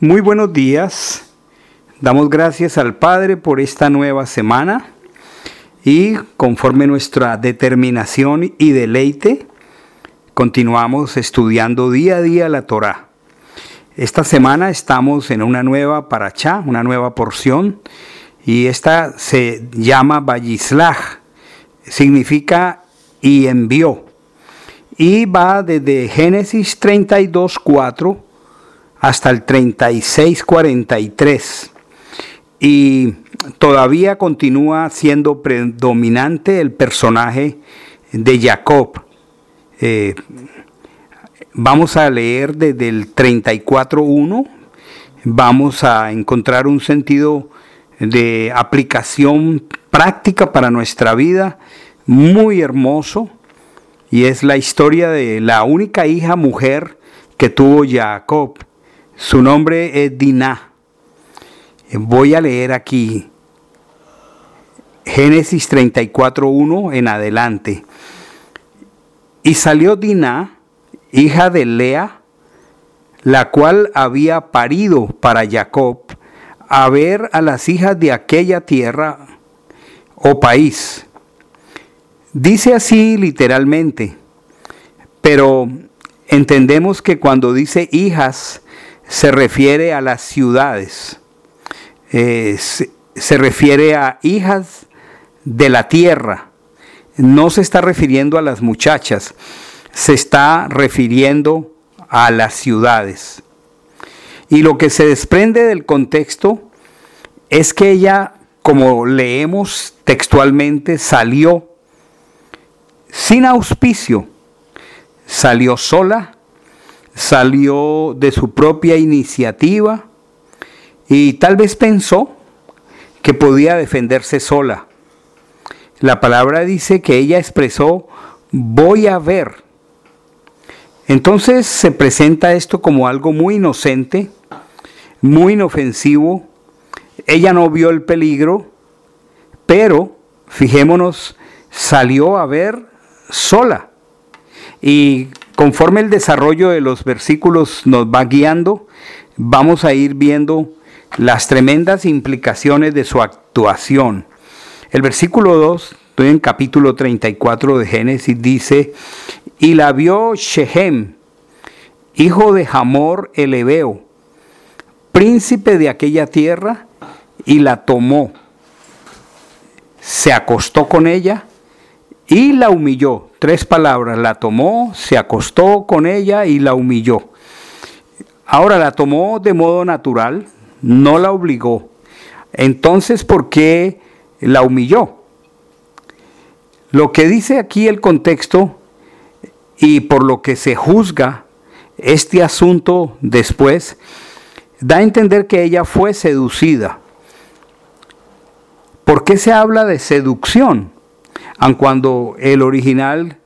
Muy buenos días. Damos gracias al Padre por esta nueva semana y conforme nuestra determinación y deleite, continuamos estudiando día a día la Torah. Esta semana estamos en una nueva paracha, una nueva porción, y esta se llama Vallislach, significa y envió. Y va desde Génesis 32, 4 hasta el 36-43. Y todavía continúa siendo predominante el personaje de Jacob. Eh, vamos a leer desde el 34.1, vamos a encontrar un sentido de aplicación práctica para nuestra vida muy hermoso y es la historia de la única hija mujer que tuvo Jacob. Su nombre es Dinah. Voy a leer aquí Génesis 34.1 en adelante. Y salió Dinah, hija de Lea, la cual había parido para Jacob, a ver a las hijas de aquella tierra o país. Dice así literalmente, pero entendemos que cuando dice hijas, se refiere a las ciudades, eh, se, refiere a hijas de la tierra, no se está refiriendo a las muchachas, se está refiriendo a las ciudades. Y lo que se desprende del contexto es que ella, como leemos textualmente, salió sin auspicio, salió sola salió de su propia iniciativa y tal vez pensó que podía defenderse sola. La palabra dice que ella expresó, voy a ver. Entonces se presenta esto como algo muy inocente, muy inofensivo. Ella no vio el peligro, pero fijémonos, salió a ver sola. Y Conforme el desarrollo de los versículos nos va guiando, vamos a ir viendo las tremendas implicaciones de su actuación. El versículo 2, estoy en capítulo 34 de Génesis, dice, y la vio Shehem, hijo de Hamor el Ebeo, príncipe de aquella tierra, y la tomó. Se acostó con ella y la humilló. Tres palabras, la tomó, se acostó con ella y la humilló. Ahora la tomó de modo natural, no la obligó. Entonces, ¿por qué la humilló? Lo que dice aquí el contexto y por lo que se juzga este asunto después, da a entender que ella fue seducida. ¿Por qué se habla de seducción? Aun cuando el original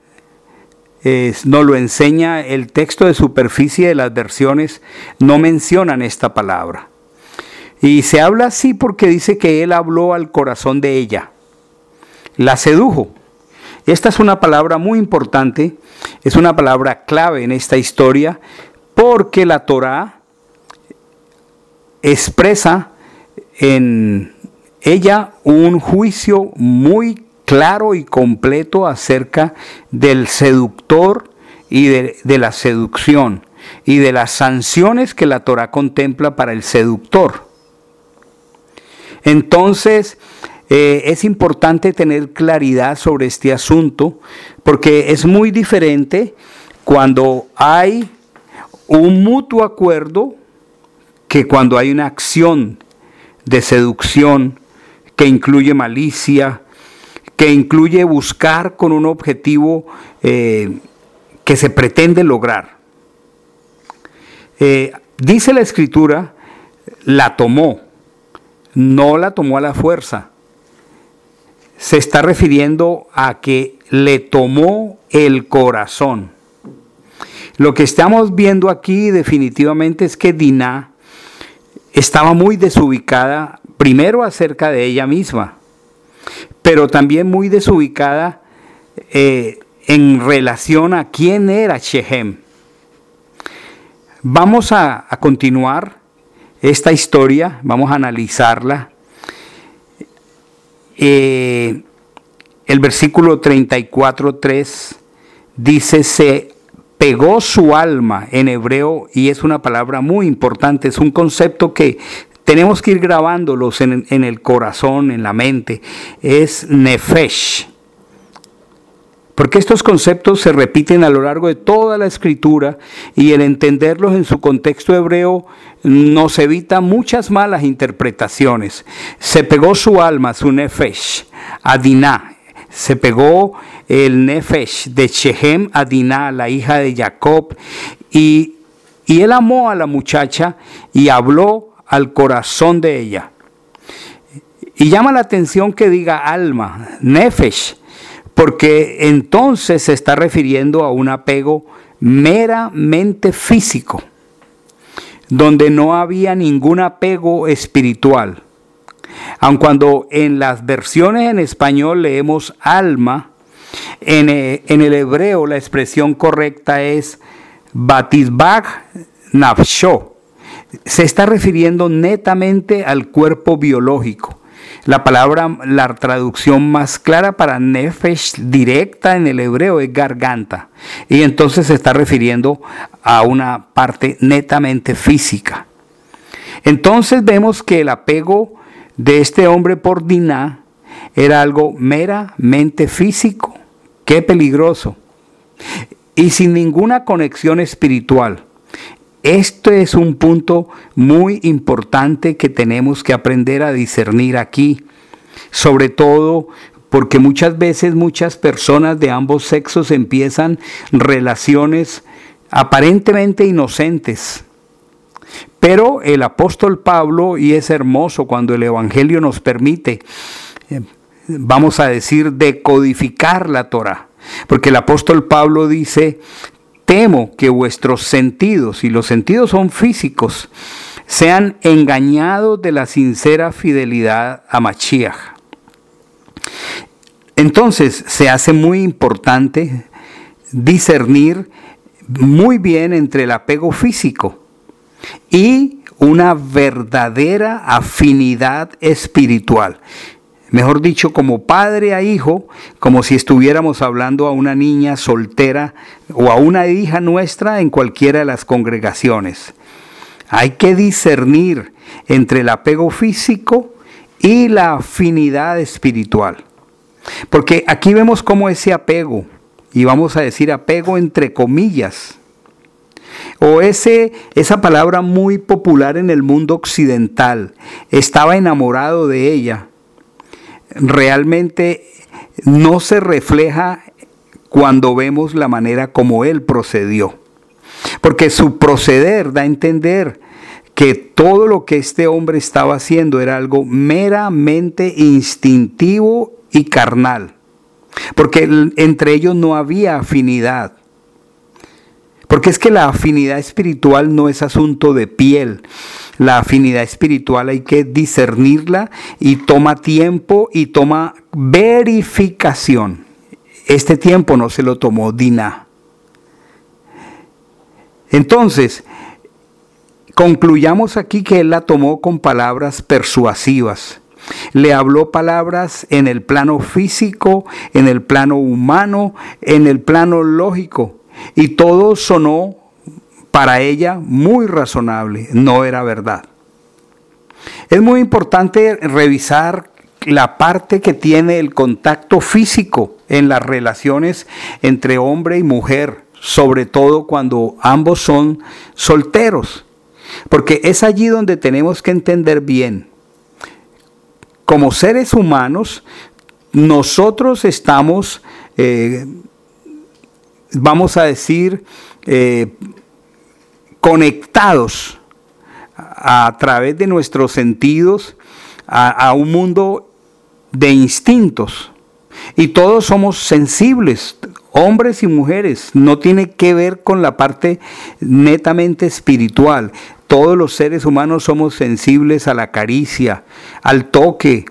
no lo enseña, el texto de superficie de las versiones no mencionan esta palabra. Y se habla así porque dice que él habló al corazón de ella, la sedujo. Esta es una palabra muy importante, es una palabra clave en esta historia, porque la Torah expresa en ella un juicio muy claro y completo acerca del seductor y de, la seducción y de las sanciones que la Torah contempla para el seductor. Entonces, eh, es importante tener claridad sobre este asunto porque es muy diferente cuando hay un mutuo acuerdo que cuando hay una acción de seducción que incluye malicia, que incluye buscar con un objetivo eh, que se pretende lograr. Eh, dice la escritura, la tomó, no la tomó a la fuerza. Se está refiriendo a que le tomó el corazón. Lo que estamos viendo aquí definitivamente es que Dinah estaba muy desubicada, primero acerca de ella misma pero también muy desubicada eh, en relación a quién era Shehem. Vamos a, continuar esta historia, vamos a analizarla. Eh, el versículo 34.3 dice, se pegó su alma en hebreo y es una palabra muy importante, es un concepto que tenemos que ir grabándolos en, el corazón, en la mente, es nefesh. Porque estos conceptos se repiten a lo largo de toda la escritura y el entenderlos en su contexto hebreo nos evita muchas malas interpretaciones. Se pegó su alma, su nefesh, a Diná. Se pegó el nefesh de Shehem a Diná, la hija de Jacob, y, y él amó a la muchacha y habló al corazón de ella. Y llama la atención que diga alma, nefesh, porque entonces se está refiriendo a un apego meramente físico, donde no había ningún apego espiritual. Aun cuando en las versiones en español leemos alma, en, eh, el hebreo la expresión correcta es batizbag nafsho, se está refiriendo netamente al cuerpo biológico. La palabra, la traducción más clara para nefesh directa en el hebreo es garganta. Y entonces se está refiriendo a una parte netamente física. Entonces vemos que el apego de este hombre por Diná era algo meramente físico. Qué peligroso. Y sin ninguna conexión espiritual. Este es un punto muy importante que tenemos que aprender a discernir aquí, sobre todo porque muchas veces muchas personas de ambos sexos empiezan relaciones aparentemente inocentes. Pero el apóstol Pablo, y es hermoso cuando el Evangelio nos permite, eh, vamos a decir, decodificar la Torah. Porque el apóstol Pablo dice, temo que vuestros sentidos, y los sentidos son físicos, sean engañados de la sincera fidelidad a Machiach. Entonces se hace muy importante discernir muy bien entre el apego físico y una verdadera afinidad espiritual mejor dicho, como padre a hijo, como si estuviéramos hablando a una niña soltera o a una hija nuestra en cualquiera de las congregaciones. Hay que discernir entre el apego físico y la afinidad espiritual. Porque aquí vemos cómo ese apego, y vamos a decir apego entre comillas, o ese, esa palabra muy popular en el mundo occidental, estaba enamorado de ella, realmente no se refleja cuando vemos la manera como él procedió. Porque su proceder da a entender que todo lo que este hombre estaba haciendo era algo meramente instintivo y carnal. Porque entre ellos no había afinidad. Porque es que la afinidad espiritual no es asunto de piel, la afinidad espiritual hay que discernirla y toma tiempo y toma verificación. Este tiempo no se lo tomó Dina. Entonces, concluyamos aquí que él la tomó con palabras persuasivas. Le habló palabras en el plano físico, en el plano humano, en el plano lógico. Y todo sonó para ella muy razonable, no era verdad. Es muy importante revisar la parte que tiene el contacto físico en las relaciones entre hombre y mujer, sobre todo cuando ambos son solteros, porque es allí donde tenemos que entender bien. Como seres humanos, nosotros estamos, eh, vamos a decir, eh, conectados a, través de nuestros sentidos a, un mundo de instintos. Y todos somos sensibles, hombres y mujeres. No tiene que ver con la parte netamente espiritual. Todos los seres humanos somos sensibles a la caricia, al toque,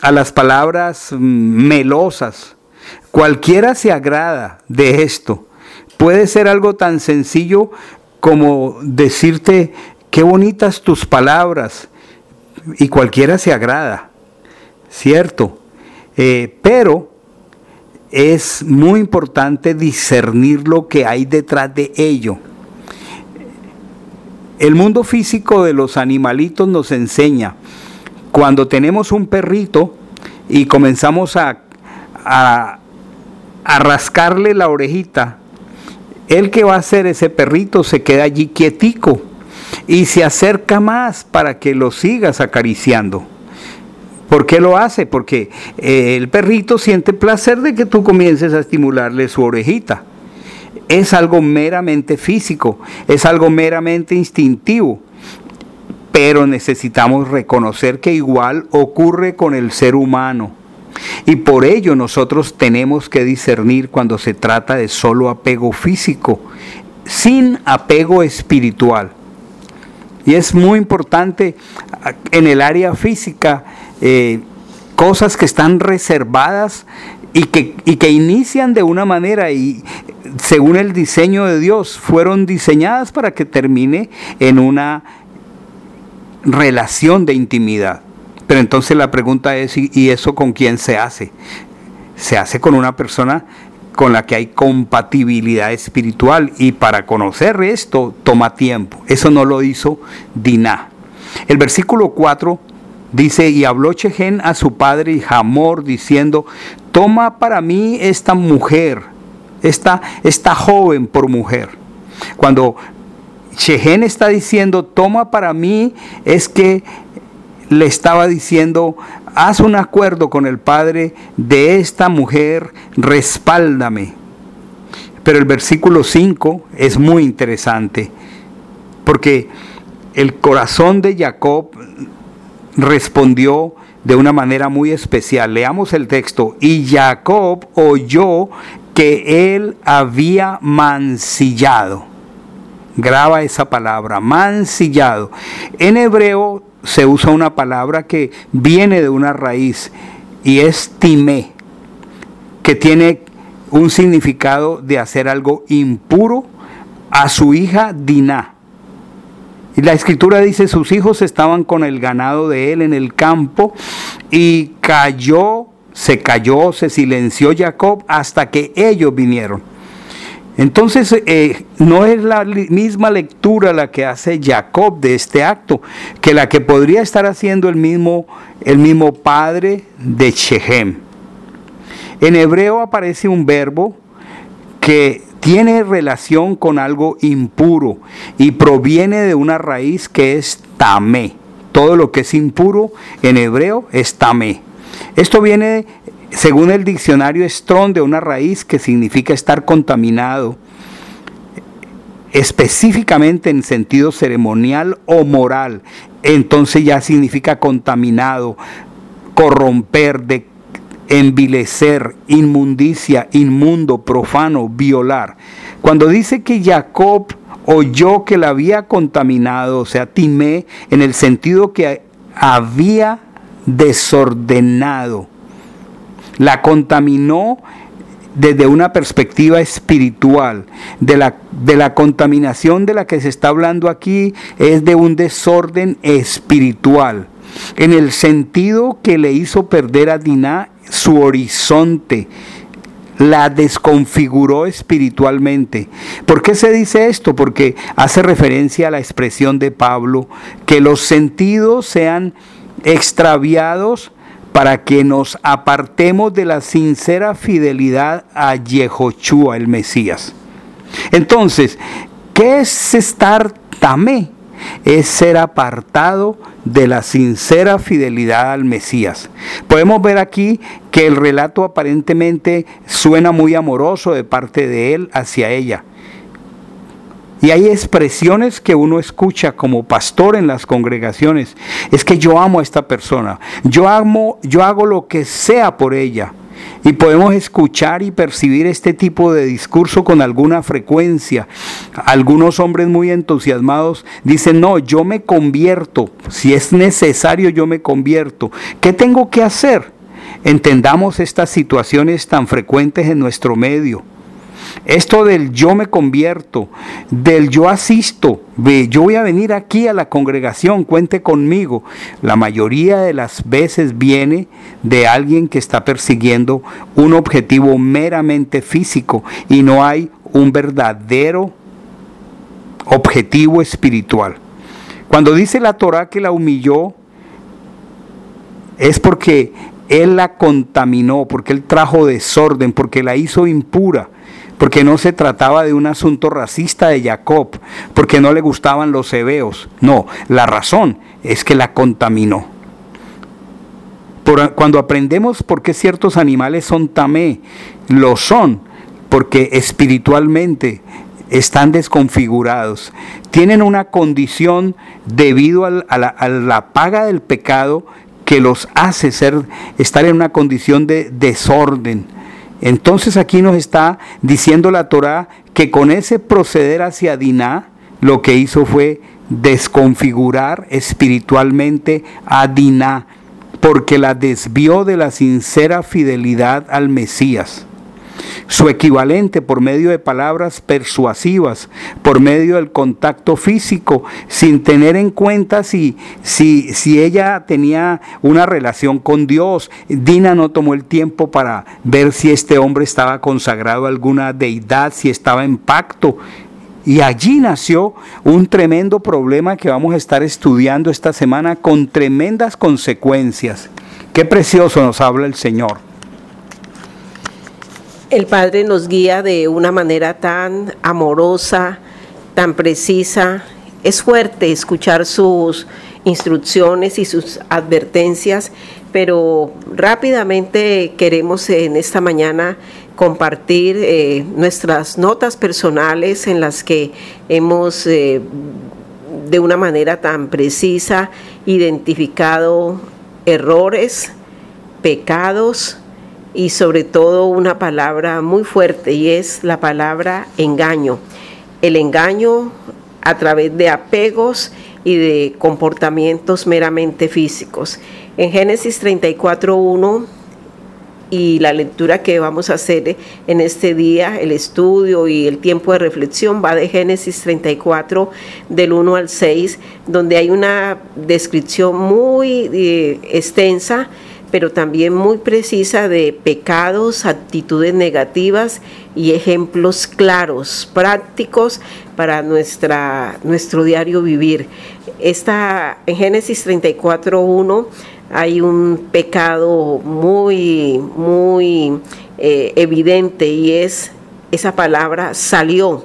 a las palabras mm, melosas. Cualquiera se agrada de esto. Puede ser algo tan sencillo como decirte qué bonitas tus palabras, y cualquiera se agrada, ¿cierto? Eh, pero es muy importante discernir lo que hay detrás de ello. El mundo físico de los animalitos nos enseña, cuando tenemos un perrito y comenzamos a, a, rascarle la orejita, el que va a hacer ese perrito se queda allí quietico y se acerca más para que lo sigas acariciando. ¿Por qué lo hace? Porque eh, el perrito siente placer de que tú comiences a estimularle su orejita. Es algo meramente físico, es algo meramente instintivo, pero necesitamos reconocer que igual ocurre con el ser humano. Y por ello nosotros tenemos que discernir cuando se trata de solo apego físico, sin apego espiritual. Y es muy importante en el área física eh, cosas que están reservadas y que, y que inician de una manera y según el diseño de Dios fueron diseñadas para que termine en una relación de intimidad. Pero entonces la pregunta es, ¿y eso con quién se hace? Se hace con una persona con la que hay compatibilidad espiritual y para conocer esto toma tiempo. Eso no lo hizo Diná. El versículo 4 Dice, y habló Chején a su padre y Hamor diciendo, toma para mí esta mujer, esta, esta joven por mujer. Cuando Chején está diciendo, toma para mí, es que le estaba diciendo, haz un acuerdo con el padre de esta mujer, respáldame. Pero el versículo 5 es muy interesante, porque el corazón de Jacob respondió de una manera muy especial. Leamos el texto. Y Jacob oyó que él había mancillado. Graba esa palabra, mancillado. En hebreo se usa una palabra que viene de una raíz y es timé, que tiene un significado de hacer algo impuro a su hija Diná. Y la escritura dice, sus hijos estaban con el ganado de él en el campo y cayó, se cayó, se silenció Jacob hasta que ellos vinieron. Entonces, eh, no es la misma lectura la que hace Jacob de este acto, que la que podría estar haciendo el mismo, el mismo padre de Shechem. En hebreo aparece un verbo que tiene relación con algo impuro y proviene de una raíz que es tamé. Todo lo que es impuro en hebreo es tamé. Esto viene, según el diccionario Strong, de una raíz que significa estar contaminado, específicamente en sentido ceremonial o moral. Entonces ya significa contaminado, corromper, de envilecer, inmundicia, inmundo, profano, violar. Cuando dice que Jacob oyó que la había contaminado, o sea, timé, en el sentido que había desordenado, la contaminó desde una perspectiva espiritual. De la, de la contaminación de la que se está hablando aquí es de un desorden espiritual en el sentido que le hizo perder a Diná su horizonte, la desconfiguró espiritualmente. ¿Por qué se dice esto? Porque hace referencia a la expresión de Pablo, que los sentidos sean extraviados para que nos apartemos de la sincera fidelidad a Yehoshua, el Mesías. Entonces, ¿qué es estar tamé? Es ser apartado de la sincera fidelidad al Mesías. Podemos ver aquí que el relato aparentemente suena muy amoroso de parte de él hacia ella. Y hay expresiones que uno escucha como pastor en las congregaciones. Es que yo amo a esta persona. Yo amo, yo hago lo que sea por ella. Y podemos escuchar y percibir este tipo de discurso con alguna frecuencia. Algunos hombres muy entusiasmados dicen, no, yo me convierto, si es necesario yo me convierto. ¿Qué tengo que hacer? Entendamos estas situaciones tan frecuentes en nuestro medio. Esto del yo me convierto, del yo asisto, yo voy a venir aquí a la congregación, cuente conmigo. La mayoría de las veces viene de alguien que está persiguiendo un objetivo meramente físico y no hay un verdadero objetivo espiritual. Cuando dice la Torah que la humilló, es porque él la contaminó, porque él trajo desorden, porque la hizo impura, porque no se trataba de un asunto racista de Jacob, porque no le gustaban los hebeos. No, la razón es que la contaminó. cuando aprendemos por qué ciertos animales son tamé, lo son porque espiritualmente están desconfigurados, tienen una condición debido a la, a la paga del pecado que los hace ser, estar en una condición de desorden. Entonces aquí nos está diciendo la Torá que con ese proceder hacia Diná, lo que hizo fue desconfigurar espiritualmente a Diná, porque la desvió de la sincera fidelidad al Mesías su equivalente por medio de palabras persuasivas, por medio del contacto físico, sin tener en cuenta si, si, si ella tenía una relación con Dios. Dina no tomó el tiempo para ver si este hombre estaba consagrado a alguna deidad, si estaba en pacto. Y allí nació un tremendo problema que vamos a estar estudiando esta semana con tremendas consecuencias. Qué precioso nos habla el Señor. El Padre nos guía de una manera tan amorosa, tan precisa. Es fuerte escuchar sus instrucciones y sus advertencias, pero rápidamente queremos en esta mañana compartir eh, nuestras notas personales en las que hemos eh, de una manera tan precisa identificado errores, pecados, y sobre todo una palabra muy fuerte y es la palabra engaño. El engaño a través de apegos y de comportamientos meramente físicos. En Génesis 34.1 y la lectura que vamos a hacer en este día, el estudio y el tiempo de reflexión va de Génesis 34 del 1 al 6, donde hay una descripción muy eh, extensa pero también muy precisa de pecados, actitudes negativas y ejemplos claros, prácticos para nuestra, nuestro diario vivir. Esta, en Génesis 34.1 hay un pecado muy, muy eh, evidente y es esa palabra salió.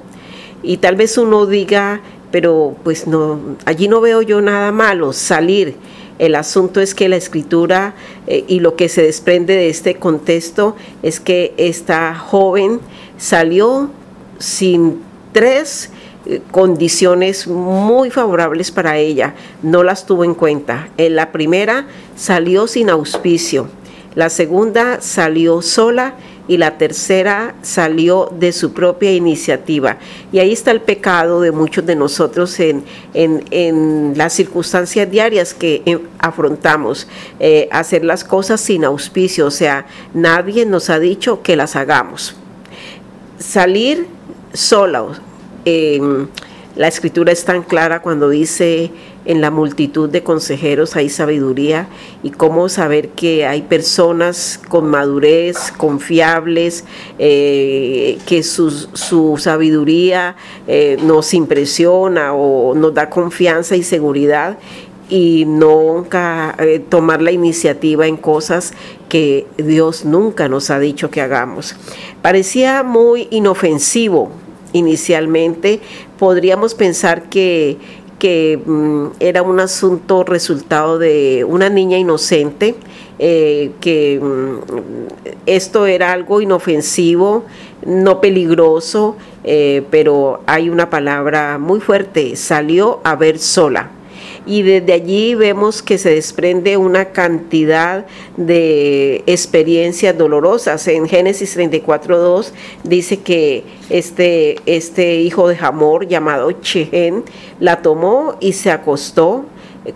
Y tal vez uno diga, pero pues no, allí no veo yo nada malo, salir el asunto es que la escritura eh, y lo que se desprende de este contexto es que esta joven salió sin tres eh, condiciones muy favorables para ella, no las tuvo en cuenta. En la primera salió sin auspicio, la segunda salió sola y la tercera salió de su propia iniciativa. Y ahí está el pecado de muchos de nosotros en, en, las circunstancias diarias que eh, afrontamos, eh, hacer las cosas sin auspicio, o sea, nadie nos ha dicho que las hagamos. Salir sola. La escritura es tan clara cuando dice en la multitud de consejeros hay sabiduría y cómo saber que hay personas con madurez, confiables, eh, que su, sabiduría eh, nos impresiona o nos da confianza y seguridad y nunca eh, tomar la iniciativa en cosas que Dios nunca nos ha dicho que hagamos. Parecía muy inofensivo inicialmente, podríamos pensar que que mm, era un asunto resultado de una niña inocente, eh, que mm, esto era algo inofensivo, no peligroso, eh, pero hay una palabra muy fuerte, salió a ver sola y desde allí vemos que se desprende una cantidad de experiencias dolorosas. En Génesis 34.2 dice que este, este hijo de Hamor llamado Chehen la tomó y se acostó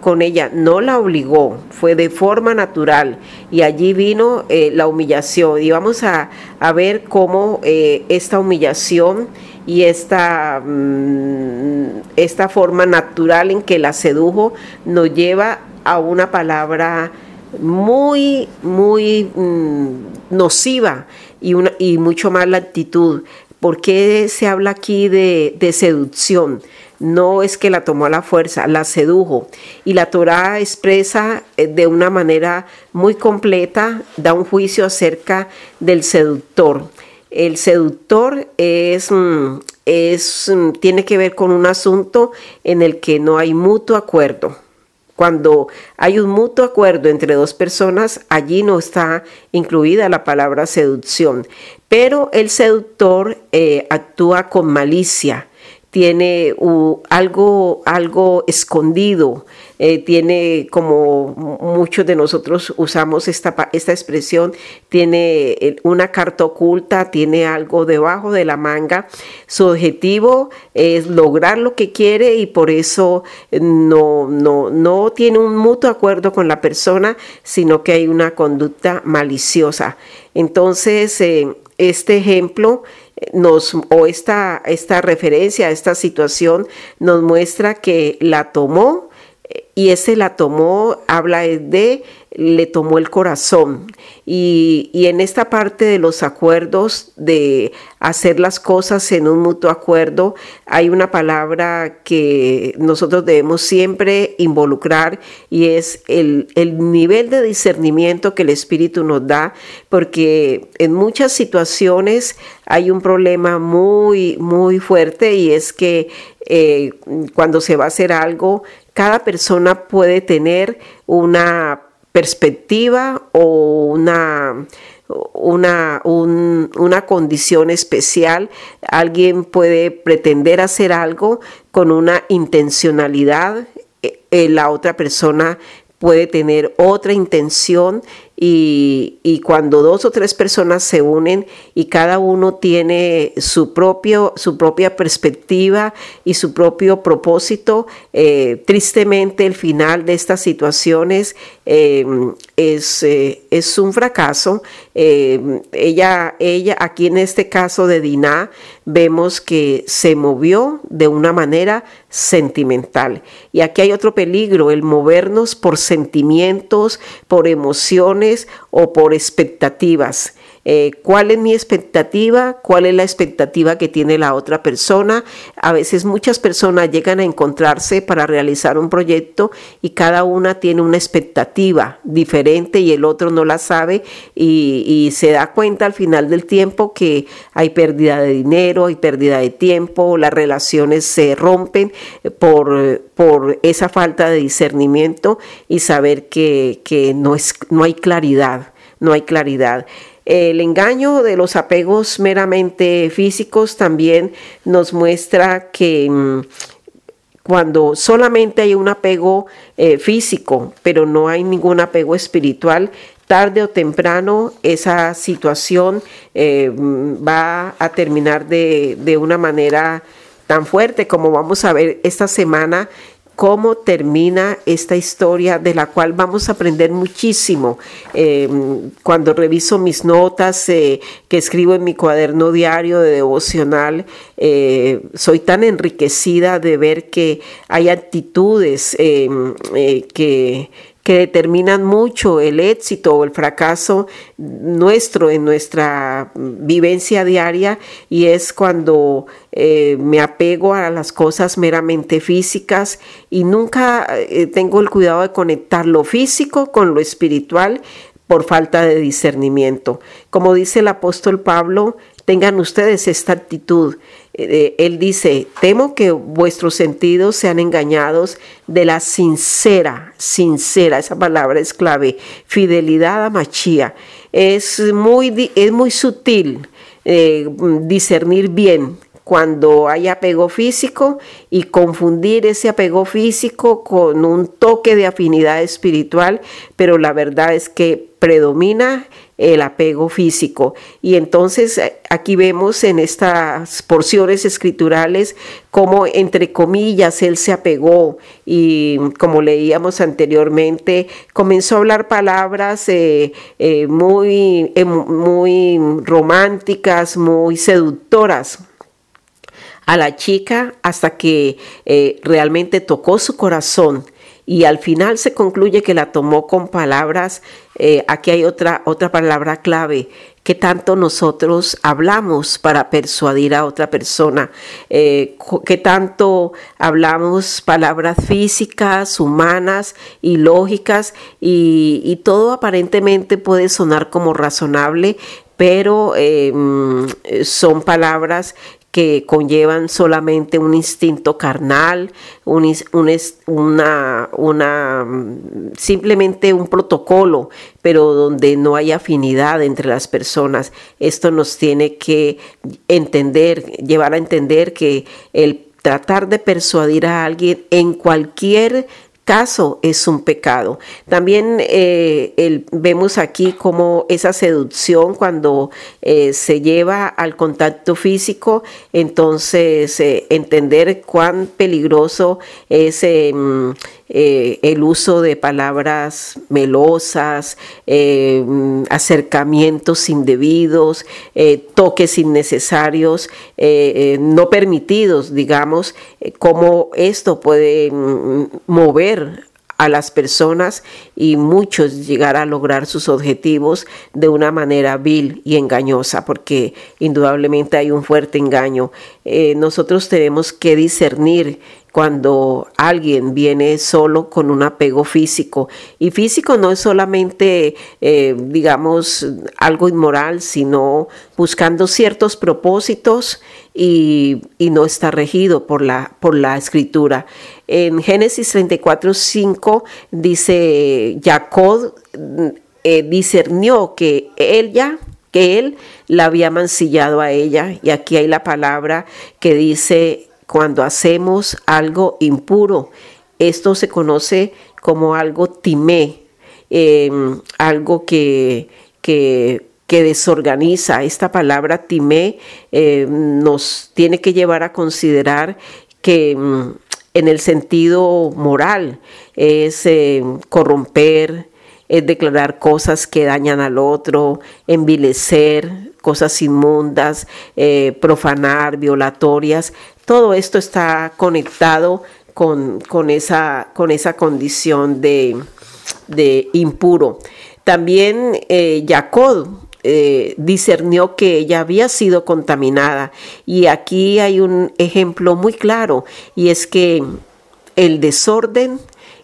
con ella, no la obligó, fue de forma natural y allí vino eh, la humillación. Y vamos a, ver cómo eh, esta humillación y esta, mm, esta forma natural en que la sedujo nos lleva a una palabra muy, muy mm, nociva y, una, y mucho más la actitud. ¿Por qué se habla aquí de, seducción? no es que la tomó a la fuerza, la sedujo. Y la Torah expresa eh, de una manera muy completa, da un juicio acerca del seductor. El seductor es, mm, es, mm, tiene que ver con un asunto en el que no hay mutuo acuerdo. Cuando hay un mutuo acuerdo entre dos personas, allí no está incluida la palabra seducción. Pero el seductor eh, actúa con malicia tiene algo, algo escondido, eh, tiene como muchos de nosotros usamos esta, esta expresión, tiene eh, una carta oculta, tiene algo debajo de la manga. Su objetivo es lograr lo que quiere y por eso no, no, no tiene un mutuo acuerdo con la persona, sino que hay una conducta maliciosa. Entonces, eh, este ejemplo nos, o esta, esta referencia a esta situación nos muestra que la tomó y ese la tomó, habla de le tomó el corazón. Y, en esta parte de los acuerdos, de hacer las cosas en un mutuo acuerdo, hay una palabra que nosotros debemos siempre involucrar y es el, el nivel de discernimiento que el Espíritu nos da, porque en muchas situaciones hay un problema muy, muy fuerte y es que eh, cuando se va a hacer algo, cada persona puede tener una perspectiva o una, una, una condición especial. Alguien puede pretender hacer algo con una intencionalidad, eh, eh, la otra persona puede tener otra intención y, cuando dos o tres personas se unen y cada uno tiene su, propio, su propia perspectiva y su propio propósito, eh, tristemente el final de estas situaciones em, es, eh, es, un fracaso. Em, ella, ella, aquí en este caso de Diná, vemos que se movió de una manera sentimental. Y aquí hay otro peligro, el movernos por sentimientos, por emociones, o por expectativas. Eh, ¿Cuál es mi expectativa? ¿Cuál es la expectativa que tiene la otra persona? A veces muchas personas llegan a encontrarse para realizar un proyecto y cada una tiene una expectativa diferente y el otro no la sabe y, y se da cuenta al final del tiempo que hay pérdida de dinero, hay pérdida de tiempo, las relaciones se rompen por, por esa falta de discernimiento y saber que, que no, es, no hay claridad, no hay claridad. El engaño de los apegos meramente físicos también nos muestra que mm, cuando solamente hay un apego eh, físico, pero no hay ningún apego espiritual, tarde o temprano esa situación eh, mm, va a terminar de, de una manera tan fuerte como vamos a ver esta semana cómo termina esta historia de la cual vamos a aprender muchísimo. Em, cuando reviso mis notas eh, que escribo en mi cuaderno diario de devocional, eh, soy tan enriquecida de ver que hay actitudes em, eh, que que determinan mucho el éxito o el fracaso nuestro en nuestra vivencia diaria y es cuando eh, me apego a las cosas meramente físicas y nunca eh, tengo el cuidado de conectar lo físico con lo espiritual por falta de discernimiento. Como dice el apóstol Pablo, tengan ustedes esta actitud. Eh, él dice, temo que vuestros sentidos sean engañados de la sincera, sincera, esa palabra es clave, fidelidad a Machía. Es muy, es muy sutil eh, discernir bien cuando hay apego físico y confundir ese apego físico con un toque de afinidad espiritual, pero la verdad es que predomina el apego físico. Y entonces eh, aquí vemos en estas porciones escriturales cómo entre comillas él se apegó y como leíamos anteriormente comenzó a hablar palabras eh, eh, muy, muy románticas, muy seductoras a la chica hasta que realmente tocó su corazón y al final se concluye que la tomó con palabras, eh, aquí hay otra, otra palabra clave, que tanto nosotros hablamos para persuadir a otra persona, eh, que tanto hablamos palabras físicas, humanas y lógicas, y, todo aparentemente puede sonar como razonable, pero eh, mm, son palabras que conllevan solamente un instinto carnal, un, una, una, simplemente un protocolo, pero donde no hay afinidad entre las personas. Esto nos tiene que entender, llevar a entender que el tratar de persuadir a alguien en cualquier caso es un pecado. También eh, vemos aquí como esa seducción cuando eh, se lleva al contacto físico, entonces eh, entender cuán peligroso es em, el uso de palabras melosas, em, acercamientos indebidos, toques innecesarios, no permitidos, digamos, cómo esto puede mm, a las personas y muchos llegar a lograr sus objetivos de una manera vil y engañosa, porque indudablemente hay un fuerte engaño. Eh, nosotros tenemos que discernir cuando alguien viene solo con un apego físico. Y físico no es solamente, eh, digamos, algo inmoral, sino buscando ciertos propósitos y, no está regido por la, por la escritura. En Génesis 34, 5 dice, Jacob eh, discernió que ella que él la había mancillado a ella. Y aquí hay la palabra que dice cuando hacemos algo impuro. Esto se conoce como algo timé, em, algo que, que, desorganiza. Esta palabra timé em, nos tiene que llevar a considerar que em, en el sentido moral es corromper, es declarar cosas que dañan al otro, envilecer, cosas inmundas, eh, profanar, violatorias. Todo esto está conectado con, esa, con esa, condición de, impuro. También eh, Jacob eh, discernió que ella había sido contaminada y aquí hay un ejemplo muy claro y es que el desorden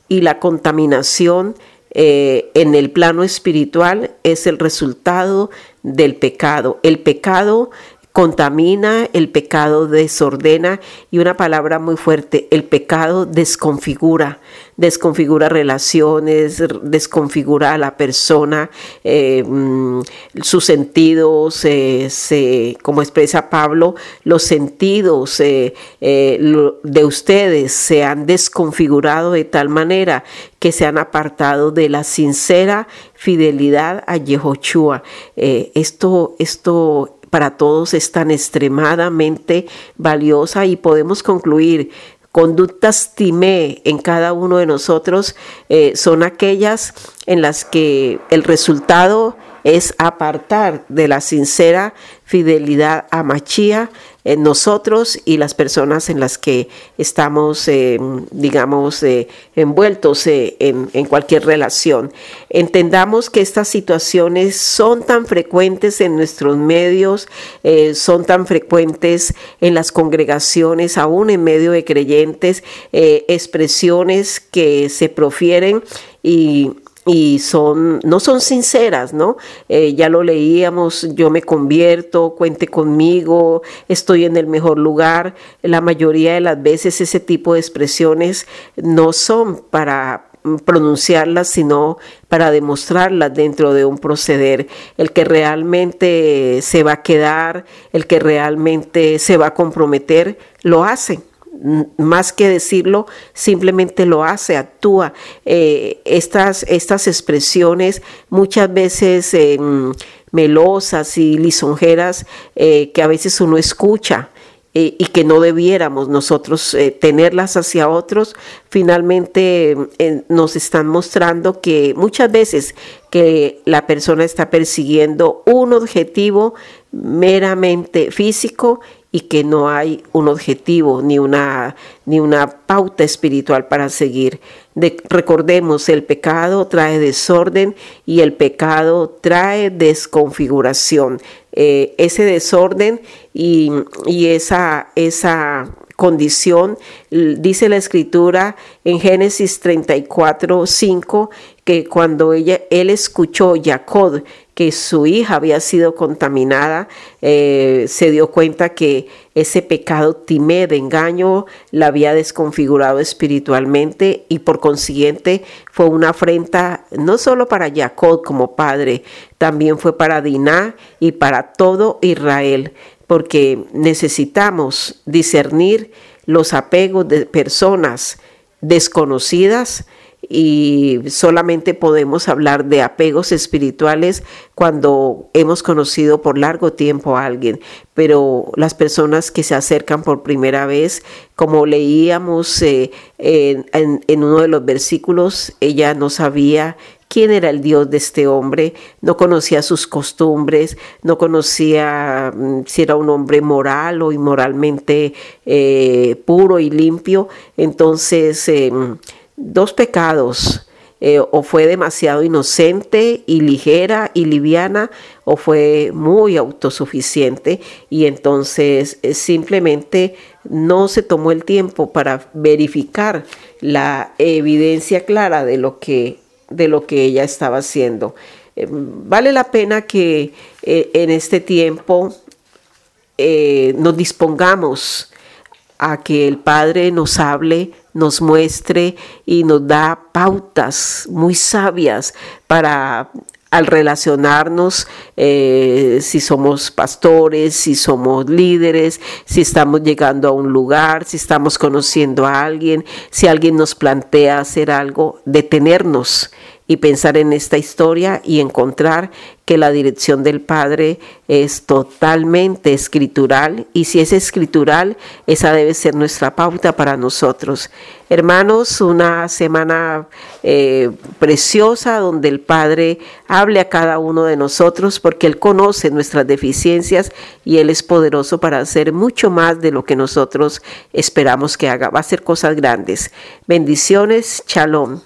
y la contaminación eh, en el plano espiritual es el resultado del pecado. El pecado contamina, el pecado desordena y una palabra muy fuerte, el pecado desconfigura, desconfigura relaciones, desconfigura a la persona, eh, mm, sus sentidos, eh, como expresa Pablo, los sentidos eh, de ustedes se han desconfigurado de tal manera que se han apartado de la sincera fidelidad a Yehoshua. esto, esto para todos es tan extremadamente valiosa y podemos concluir conductas timé en cada uno de nosotros eh, son aquellas en las que el resultado es apartar de la sincera fidelidad a Machía en nosotros y las personas en las que estamos, eh, digamos, eh, envueltos eh, en, cualquier relación. Entendamos que estas situaciones son tan frecuentes en nuestros medios, son tan frecuentes en las congregaciones, aún en medio de creyentes, expresiones que se profieren y y son, no son sinceras, ¿no? Eh, ya lo leíamos, yo me convierto, cuente conmigo, estoy en el mejor lugar. La mayoría de las veces ese tipo de expresiones no son para pronunciarlas, sino para demostrarlas dentro de un proceder. El que realmente se va a quedar, el que realmente se va a comprometer, lo hace más que decirlo, simplemente lo hace, actúa. Eh, estas, estas expresiones muchas veces em, melosas y lisonjeras eh, que a veces uno escucha eh, y que no debiéramos nosotros tenerlas hacia otros, finalmente nos están mostrando que muchas veces que la persona está persiguiendo un objetivo meramente físico y que no hay un objetivo ni una, ni una pauta espiritual para seguir. recordemos, el pecado trae desorden y el pecado trae desconfiguración. Eh, ese desorden y, y esa, esa condición, dice la escritura en Génesis 34, 5, que cuando ella, él escuchó Jacob que su hija había sido contaminada, eh, se dio cuenta que ese pecado timé de engaño la había desconfigurado espiritualmente y por consiguiente fue una afrenta no solo para Jacob como padre, también fue para Diná y para todo Israel, porque necesitamos discernir los apegos de personas desconocidas y solamente podemos hablar de apegos espirituales cuando hemos conocido por largo tiempo a alguien, pero las personas que se acercan por primera vez, como leíamos eh, en, uno de los versículos, ella no sabía quién era el Dios de este hombre, no conocía sus costumbres, no conocía mm, si era un hombre moral o inmoralmente eh, puro y limpio. Entonces, em, dos pecados, eh, o fue demasiado inocente y ligera y liviana, o fue muy autosuficiente y entonces eh, simplemente no se tomó el tiempo para verificar la evidencia clara de lo que, de lo que ella estaba haciendo. Eh, vale la pena que en este tiempo nos dispongamos a que el Padre nos hable nos muestre y nos da pautas muy sabias para al relacionarnos, eh, si somos pastores, si somos líderes, si estamos llegando a un lugar, si estamos conociendo a alguien, si alguien nos plantea hacer algo, detenernos y pensar en esta historia y encontrar que la dirección del Padre es totalmente escritural y si es escritural, esa debe ser nuestra pauta para nosotros. Hermanos, una semana eh, preciosa donde el Padre hable a cada uno de nosotros porque Él conoce nuestras deficiencias y Él es poderoso para hacer mucho más de lo que nosotros esperamos que haga. Va a hacer cosas grandes. Bendiciones, shalom.